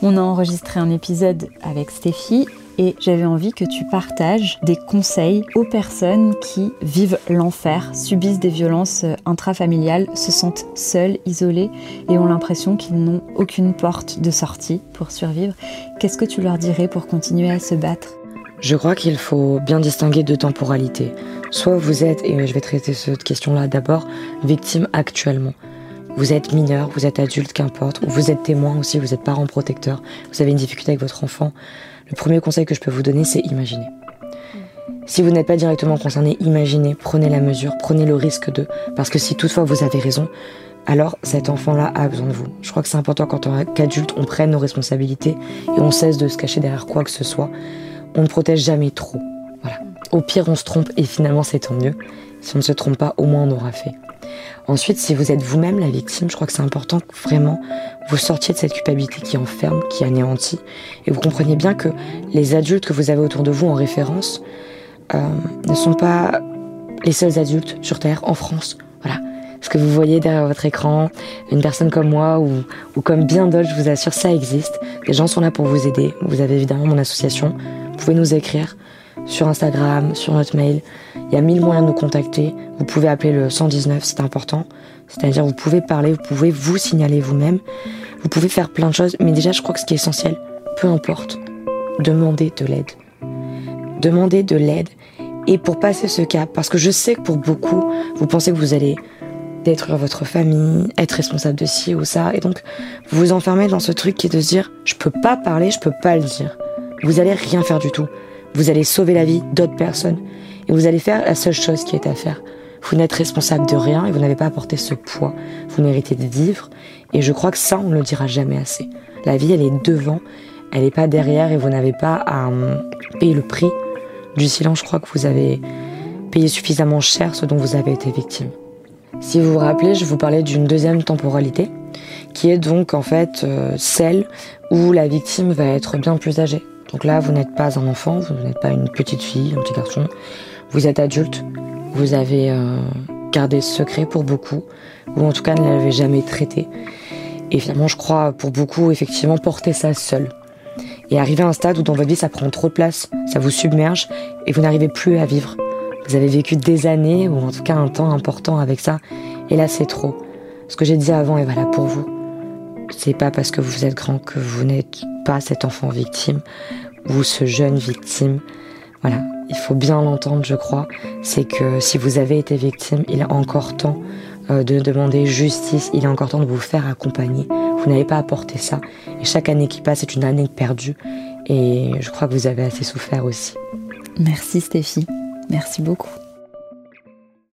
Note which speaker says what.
Speaker 1: On a enregistré un épisode avec Stéphie et j'avais envie que tu partages des conseils aux personnes qui vivent l'enfer, subissent des violences intrafamiliales, se sentent seules, isolées et ont l'impression qu'ils n'ont aucune porte de sortie pour survivre. Qu'est-ce que tu leur dirais pour continuer à se battre?
Speaker 2: Je crois qu'il faut bien distinguer deux temporalités. Soit vous êtes, et je vais traiter cette question-là d'abord, victime actuellement. Vous êtes mineur, vous êtes adulte, qu'importe, ou vous êtes témoin aussi, vous êtes parent protecteur, vous avez une difficulté avec votre enfant. Le premier conseil que je peux vous donner, c'est imaginer. Si vous n'êêtes pas directement concerné, imaginez, prenez la mesure, prenez le risque de. Parce que si toutefois vous avez raison, alors cet enfant-là a besoin de vous. Je crois que c'est important quand tant qu'adulte, on prenne nos responsabilités et on cesse de se cacher derrière quoi que ce soit. On ne protège jamais trop. Voilà. Au pire, on se trompe et finalement, c'est tant mieux. Si on ne se trompe pas, au moins on aura fait. Ensuite, si vous êtes vous-même la victime, je crois que c'est important que vraiment vous sortiez de cette culpabilité qui enferme, qui anéantit, et vous compreniez bien que les adultes que vous avez autour de vous en référence euh, ne sont pas les seuls adultes sur Terre en France. Voilà. Ce que vous voyez derrière votre écran, une personne comme moi ou, ou comme bien d'autres, je vous assure, ça existe. Des gens sont là pour vous aider. Vous avez évidemment mon association. Vous pouvez nous écrire sur Instagram, sur notre mail. Il y a mille moyens de nous contacter. Vous pouvez appeler le 119, c'est important. C'est-à-dire vous pouvez parler, vous pouvez vous signaler vous-même. Vous pouvez faire plein de choses. Mais déjà, je crois que ce qui est essentiel, peu importe, demandez de l'aide. Demandez de l'aide. Et pour passer ce cap, parce que je sais que pour beaucoup, vous pensez que vous allez détruire votre famille, être responsable de ci ou ça, et donc vous vous enfermez dans ce truc qui est de se dire, je peux pas parler, je peux pas le dire. Vous allez rien faire du tout. Vous allez sauver la vie d'autres personnes. Et vous allez faire la seule chose qui est à faire. Vous n'êtes responsable de rien et vous n'avez pas apporté ce poids. Vous méritez de vivre. Et je crois que ça, on ne le dira jamais assez. La vie, elle est devant, elle n'est pas derrière et vous n'avez pas à hum, payer le prix du silence. Je crois que vous avez payé suffisamment cher ce dont vous avez été victime. Si vous vous rappelez, je vous parlais d'une deuxième temporalité, qui est donc en fait euh, celle où la victime va être bien plus âgée. Donc là, vous n'êtes pas un enfant, vous n'êtes pas une petite fille, un petit garçon. Vous êtes adulte, vous avez euh, gardé ce secret pour beaucoup, ou en tout cas ne l'avez jamais traité. Et finalement, je crois, pour beaucoup, effectivement, porter ça seul. Et arriver à un stade où dans votre vie, ça prend trop de place, ça vous submerge, et vous n'arrivez plus à vivre. Vous avez vécu des années, ou en tout cas un temps important avec ça, et là, c'est trop. Ce que j'ai dit avant est valable pour vous. C'est pas parce que vous êtes grand que vous n'êtes pas cet enfant victime ou ce jeune victime. Voilà, il faut bien l'entendre, je crois. C'est que si vous avez été victime, il est encore temps euh, de demander justice. Il est encore temps de vous faire accompagner. Vous n'avez pas apporté ça. Et chaque année qui passe est une année perdue. Et je crois que vous avez assez souffert aussi.
Speaker 1: Merci Stéphie. Merci beaucoup.